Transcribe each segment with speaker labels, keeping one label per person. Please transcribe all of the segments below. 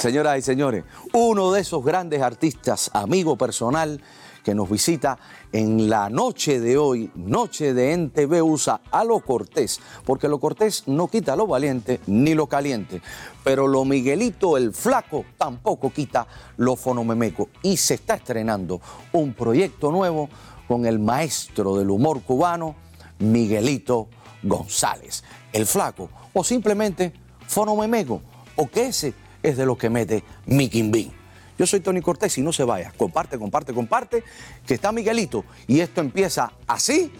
Speaker 1: señoras y señores, uno de esos grandes artistas, amigo personal, que nos visita en la noche de hoy, noche de NTV USA, a lo cortés, porque lo cortés no quita lo valiente ni lo caliente, pero lo Miguelito el flaco tampoco quita lo fonomemeco. Y se está estrenando un proyecto nuevo con el maestro del humor cubano, Miguelito González, el flaco, o simplemente fonomemeco, o que ese es de lo que mete Mickey Bean. Yo soy Tony Cortés y no se vaya. Comparte, comparte, comparte, que está Miguelito. Y esto empieza así,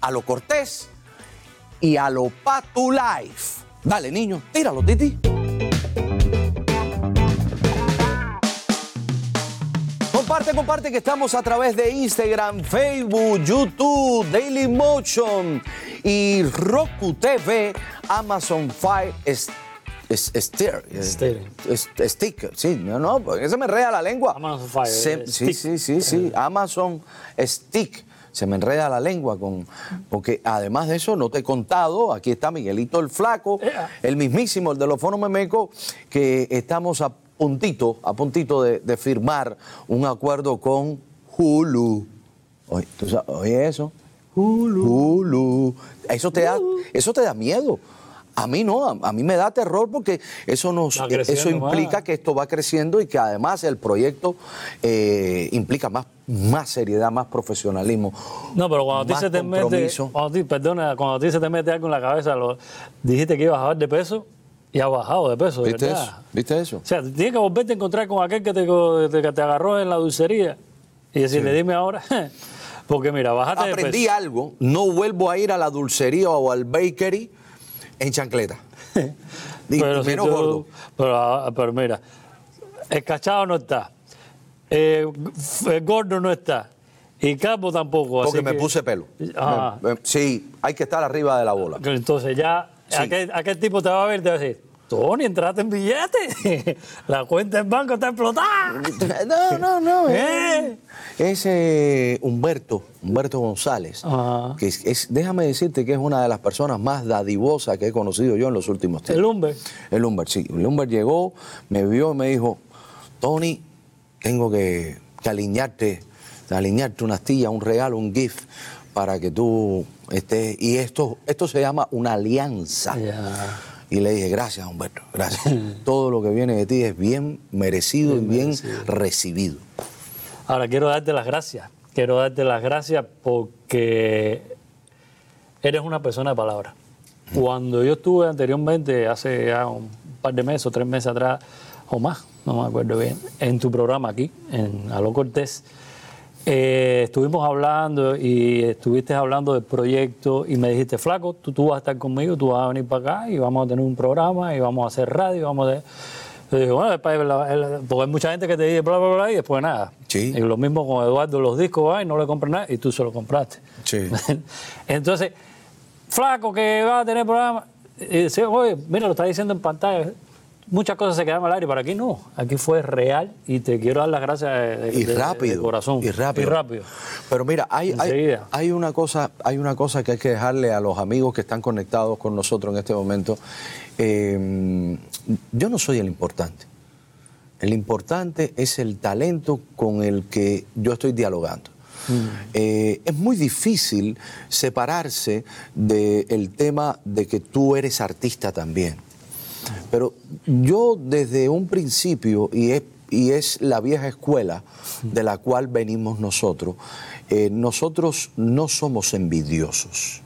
Speaker 1: a lo Cortés y a lo Patu Life. Dale, niño, tíralo, Titi. Comparte, comparte que estamos a través de Instagram, Facebook, YouTube, Daily Motion y Roku TV, Amazon Fire es, steer, stick, sí, no, no, porque se me enreda la lengua.
Speaker 2: Amazon Fire.
Speaker 1: Se- sí, sí, sí, sí, Amazon Stick. Se me enreda la lengua con. Porque además de eso, no te he contado, aquí está Miguelito el Flaco, el mismísimo, el de los fonos memeco, que estamos a puntito, a puntito de, de firmar un acuerdo con Hulu. Oye, ¿tú sabes- oye eso. Hulu. Hulu. Eso te da, eso te da miedo. A mí no, a, a mí me da terror porque eso nos,
Speaker 2: creciendo
Speaker 1: eso implica
Speaker 2: más.
Speaker 1: que esto va creciendo y que además el proyecto eh, implica más, más seriedad, más profesionalismo.
Speaker 2: No, pero cuando a ti se te mete, cuando ti, perdona, cuando a ti se te mete algo en la cabeza, lo- dijiste que ibas a bajar de peso y has bajado de peso,
Speaker 1: ¿Viste
Speaker 2: ¿verdad?
Speaker 1: eso? ¿Viste eso?
Speaker 2: O sea, tienes que volverte a encontrar con aquel que te, que te agarró en la dulcería y decirle, dime ahora. Porque mira, bajaste de
Speaker 1: Aprendí
Speaker 2: peso.
Speaker 1: algo, no vuelvo a ir a la dulcería o al bakery en chancleta. Y
Speaker 2: Pero, si
Speaker 1: menos
Speaker 2: tú-
Speaker 1: gordo.
Speaker 2: Pero, ah, pero mira, el cachado no está, eh, el gordo no está y Capo tampoco.
Speaker 1: Porque
Speaker 2: así
Speaker 1: me
Speaker 2: que-
Speaker 1: puse pelo.
Speaker 2: Ah.
Speaker 1: Sí, hay que estar arriba de la bola.
Speaker 2: Entonces ya,
Speaker 1: Sí.
Speaker 2: aquel, aquel tipo te va a ver y te va a decir, Tony, entraste en billete. La cuenta del banco está explotada.
Speaker 1: No, no, no.
Speaker 2: ¿Eh?
Speaker 1: Es eh, Humberto, Humberto González.
Speaker 2: Ajá.
Speaker 1: Que es, es- déjame decirte que es una de las personas más dadivosas que he conocido yo en los últimos tiempos.
Speaker 2: El Humber.
Speaker 1: El Humbert, sí. El Humbert llegó, me vio y me dijo, Tony, tengo que, que alinearte, alinearte una astilla, un regalo, un gift para que tú estés. Y esto, esto se llama una alianza.
Speaker 2: Ya.
Speaker 1: Y le dije, gracias, Humberto, gracias. Todo lo que viene de ti es bien merecido y bien recibido.
Speaker 2: Ahora quiero darte las gracias. Quiero darte las gracias porque eres una persona de palabra. Cuando yo estuve anteriormente, hace ya un par de meses o tres meses atrás, o más, no me acuerdo bien, en tu programa aquí, en Aló Cortés, eh, estuvimos hablando y estuviste hablando del proyecto y me dijiste, flaco, tú, tú vas a estar conmigo, tú vas a venir para acá y vamos a tener un programa y vamos a hacer radio vamos a... Yo digo, bueno, después, porque hay mucha gente que te dice bla, bla, bla y después nada.
Speaker 1: Sí.
Speaker 2: Y lo mismo con Eduardo, los discos, va y no le compras nada y tú se lo compraste.
Speaker 1: Sí.
Speaker 2: Entonces, flaco que va a tener programa, y dice, oye, mira, lo está diciendo en pantalla. Muchas cosas se quedan al aire, pero aquí no. Aquí fue real y te quiero dar las gracias de,
Speaker 1: Y
Speaker 2: de-
Speaker 1: rápido.
Speaker 2: de corazón.
Speaker 1: Y rápido.
Speaker 2: Y rápido.
Speaker 1: Pero mira, hay, hay,
Speaker 2: Enseguida.
Speaker 1: hay una cosa, hay una cosa que hay que dejarle a los amigos que están conectados con nosotros en este momento. Eh, yo no soy el importante. El importante es el talento con el que yo estoy dialogando. Eh, es muy difícil separarse del tema de que tú eres artista también. Pero yo desde un principio, y es, y es la vieja escuela de la cual venimos nosotros, eh, nosotros no somos envidiosos.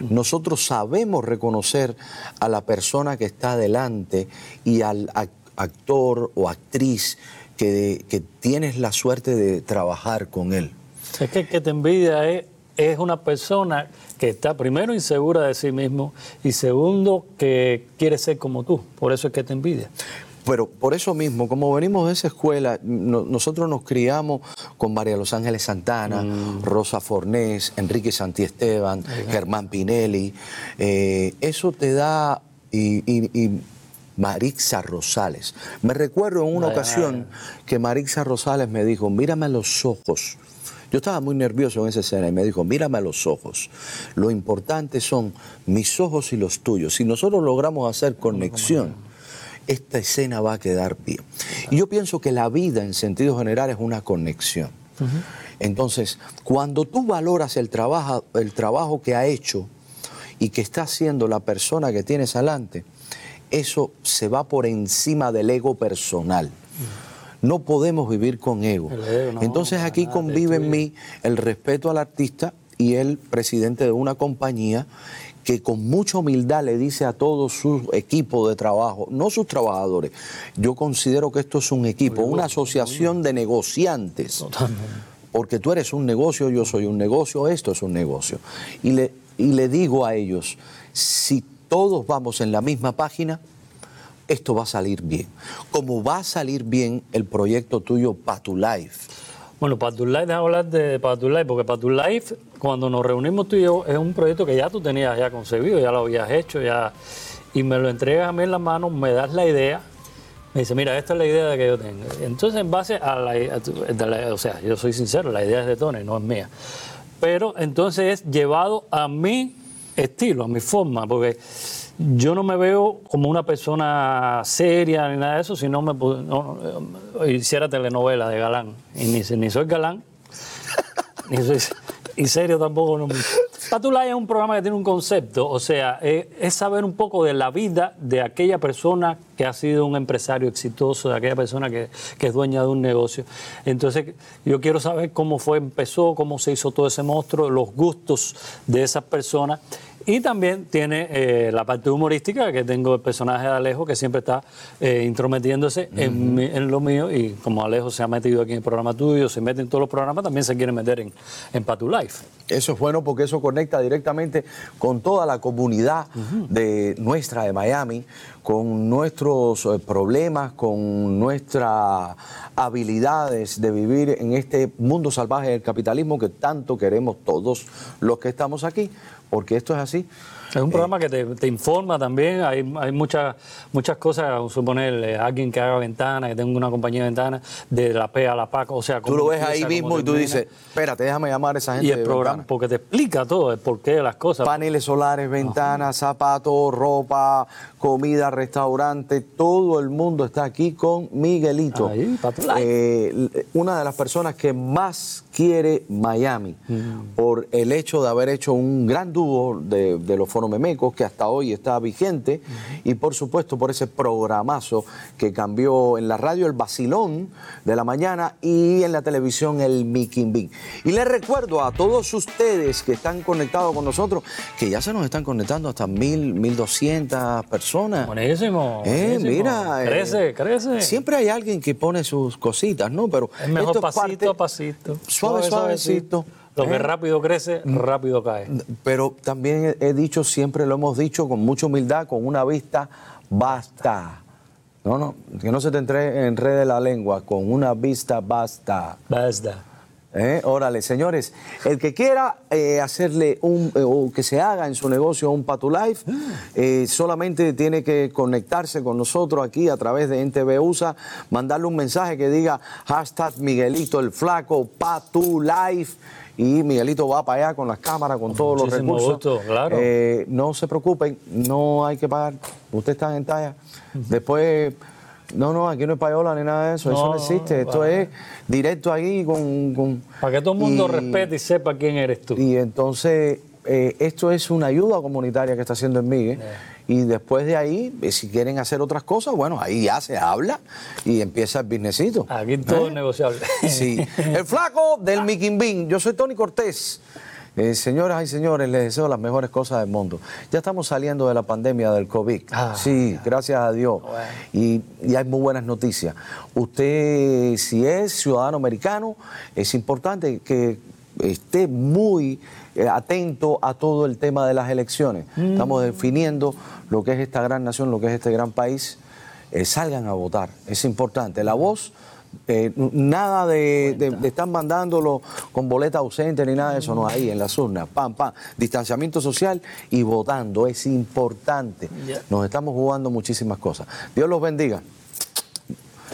Speaker 1: Nosotros sabemos reconocer a la persona que está delante y al ac- actor o actriz que, que tienes la suerte de trabajar con él.
Speaker 2: Es que el que te envidia es, es una persona que está primero insegura de sí mismo y segundo que quiere ser como tú. Por eso es que te envidia.
Speaker 1: Pero por eso mismo, como venimos de esa escuela, no- nosotros nos criamos con María Los Ángeles Santana, Rosa Fornés, Enrique Santiesteban, Germán Pinelli. Eh, eso te da. Y, y- y Marixa Rosales. Me recuerdo en una ocasión que Marixa Rosales me dijo: Mírame los ojos. Yo estaba muy nervioso en esa escena y me dijo, mírame a los ojos. Lo importante son mis ojos y los tuyos. Si nosotros logramos hacer conexión esta escena va a quedar bien. Y yo pienso que la vida en sentido general es una conexión. Entonces, cuando tú valoras el trabajo, el trabajo que ha hecho y que está haciendo la persona que tienes adelante, eso se va por encima del ego personal. No podemos vivir con ego.
Speaker 2: ego, no,
Speaker 1: Entonces aquí
Speaker 2: nada,
Speaker 1: convive en mí el respeto al artista y el presidente de una compañía que con mucha humildad le dice a todo su equipo de trabajo, no sus trabajadores, yo considero que esto es un equipo, una asociación de negociantes, porque tú eres un negocio, yo soy un negocio, esto es un negocio. Y le, y le digo a ellos, si todos vamos en la misma página, esto va a salir bien. Como va a salir bien el proyecto tuyo Patu Life.
Speaker 2: Bueno, Patullife, déjame hablar de Patullife, porque Patullife, cuando nos reunimos tú y yo, es un proyecto que ya tú tenías ya concebido, ya lo habías hecho, ya y me lo entregas a mí en las manos, me das la idea, me dice, mira, esta es la idea que yo tengo. Entonces, en base a la, a la- o sea, yo soy sincero, la idea es de Tony, no es mía. Pero entonces es llevado a mi estilo, a mi forma, porque yo no me veo como una persona seria ni nada de eso, si no me no, no, hiciera telenovela de galán. Y ni, ni soy galán, ni soy, y serio tampoco. No. Patulay es un programa que tiene un concepto, o sea, eh, es saber un poco de la vida de aquella persona que ha sido un empresario exitoso, de aquella persona que, que es dueña de un negocio. Entonces, yo quiero saber cómo fue, empezó, cómo se hizo todo ese monstruo, los gustos de esas personas. Y también tiene eh, la parte humorística, que tengo el personaje de Alejo, que siempre está eh, intrometiéndose en, mi- en lo mío. Y como Alejo se ha metido aquí en el programa tuyo, se mete en todos los programas, también se quiere meter en, en Patu Life.
Speaker 1: Eso es bueno porque eso conecta directamente con toda la comunidad de nuestra de Miami, con nuestros eh, problemas, con nuestras habilidades de vivir en este mundo salvaje del capitalismo que tanto queremos todos los que estamos aquí, porque esto es así.
Speaker 2: Es un programa que te, te informa también, hay, hay muchas muchas cosas, suponer, eh, alguien que haga ventana, que tenga una compañía de ventana, de la P a la PAC, o sea...
Speaker 1: Tú lo ves
Speaker 2: empieza,
Speaker 1: ahí mismo y tú
Speaker 2: termina.
Speaker 1: dices, espérate, déjame llamar a esa gente
Speaker 2: Y el
Speaker 1: de
Speaker 2: programa,
Speaker 1: ventana".
Speaker 2: porque te explica todo, el porqué de las cosas.
Speaker 1: Paneles solares, ventanas, zapatos, ropa, comida, restaurante, todo el mundo está aquí con Miguelito.
Speaker 2: Ahí.
Speaker 1: Eh, una de las personas que más quiere Miami
Speaker 2: Mm.
Speaker 1: por el hecho de haber hecho un gran dúo de, de los fonomemecos que hasta hoy está vigente y por supuesto por ese programazo que cambió en la radio el vacilón de la mañana y en la televisión el Mickey Bing. Y les recuerdo a todos ustedes que están conectados con nosotros que ya se nos están conectando hasta mil, mil doscientas personas.
Speaker 2: Buenísimo.
Speaker 1: Eh,
Speaker 2: buenísimo.
Speaker 1: mira. eh,
Speaker 2: Crece, crece.
Speaker 1: Siempre hay alguien que pone sus cositas, ¿no? Pero
Speaker 2: Es mejor
Speaker 1: esto es
Speaker 2: pasito
Speaker 1: parte-
Speaker 2: a pasito.
Speaker 1: Suave, suavecito.
Speaker 2: Lo que
Speaker 1: ¿eh?
Speaker 2: rápido crece, rápido cae.
Speaker 1: Pero también he he dicho, siempre lo hemos dicho con mucha humildad, con una vista, basta. No, no, que no se te entre- enrede la lengua, con una vista basta.
Speaker 2: Basta.
Speaker 1: ¿Eh? Órale, señores, el que quiera eh, hacerle un, eh, o que se haga en su negocio un Patu Life, eh, solamente tiene que conectarse con nosotros aquí a través de NTV USA, mandarle un mensaje que diga hashtag Miguelito el Flaco, Patu Life. Y Miguelito va para allá con las cámaras, con todos los recursos.
Speaker 2: gusto, claro.
Speaker 1: Eh, no se preocupen, no hay que pagar. Ustedes están en talla. Después, no, no, aquí no es payola ni nada de eso. eso
Speaker 2: No,
Speaker 1: existe. Esto
Speaker 2: vale.
Speaker 1: es directo ahí con. con-
Speaker 2: Para que todo el mundo
Speaker 1: y-
Speaker 2: respete y sepa quién eres tú.
Speaker 1: Y entonces, eh, esto es una ayuda comunitaria que está haciendo en Migue. Y después de ahí, eh, si quieren hacer otras cosas, bueno, ahí ya se habla y empieza el businessito.
Speaker 2: Aquí todo es negociable.
Speaker 1: Sí. El flaco del Miquimbín. Yo soy Tony Cortés. Eh, señoras y señores, les deseo las mejores cosas del mundo. Ya estamos saliendo de la pandemia del COVID.
Speaker 2: Ah,
Speaker 1: sí, gracias a Dios.
Speaker 2: Bueno.
Speaker 1: Y, y hay muy buenas noticias. Usted, si es ciudadano americano, es importante que esté muy eh, atento a todo el tema de las elecciones. Estamos definiendo lo que es esta gran nación, lo que es este gran país. Eh, salgan a votar, es importante. La voz, eh, nada de, de- de estar mandándolo con boleta ausente ni nada de eso, no, ahí en las urnas, pam, pam, distanciamiento social y votando, es importante. Nos estamos jugando muchísimas cosas. Dios los bendiga.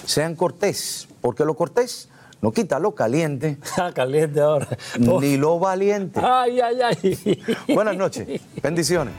Speaker 1: Sean cortés, porque lo cortés no quita lo caliente
Speaker 2: Ah, Caliente ahora.
Speaker 1: ni lo valiente.
Speaker 2: Ay, ay, ay.
Speaker 1: Buenas noches, bendiciones.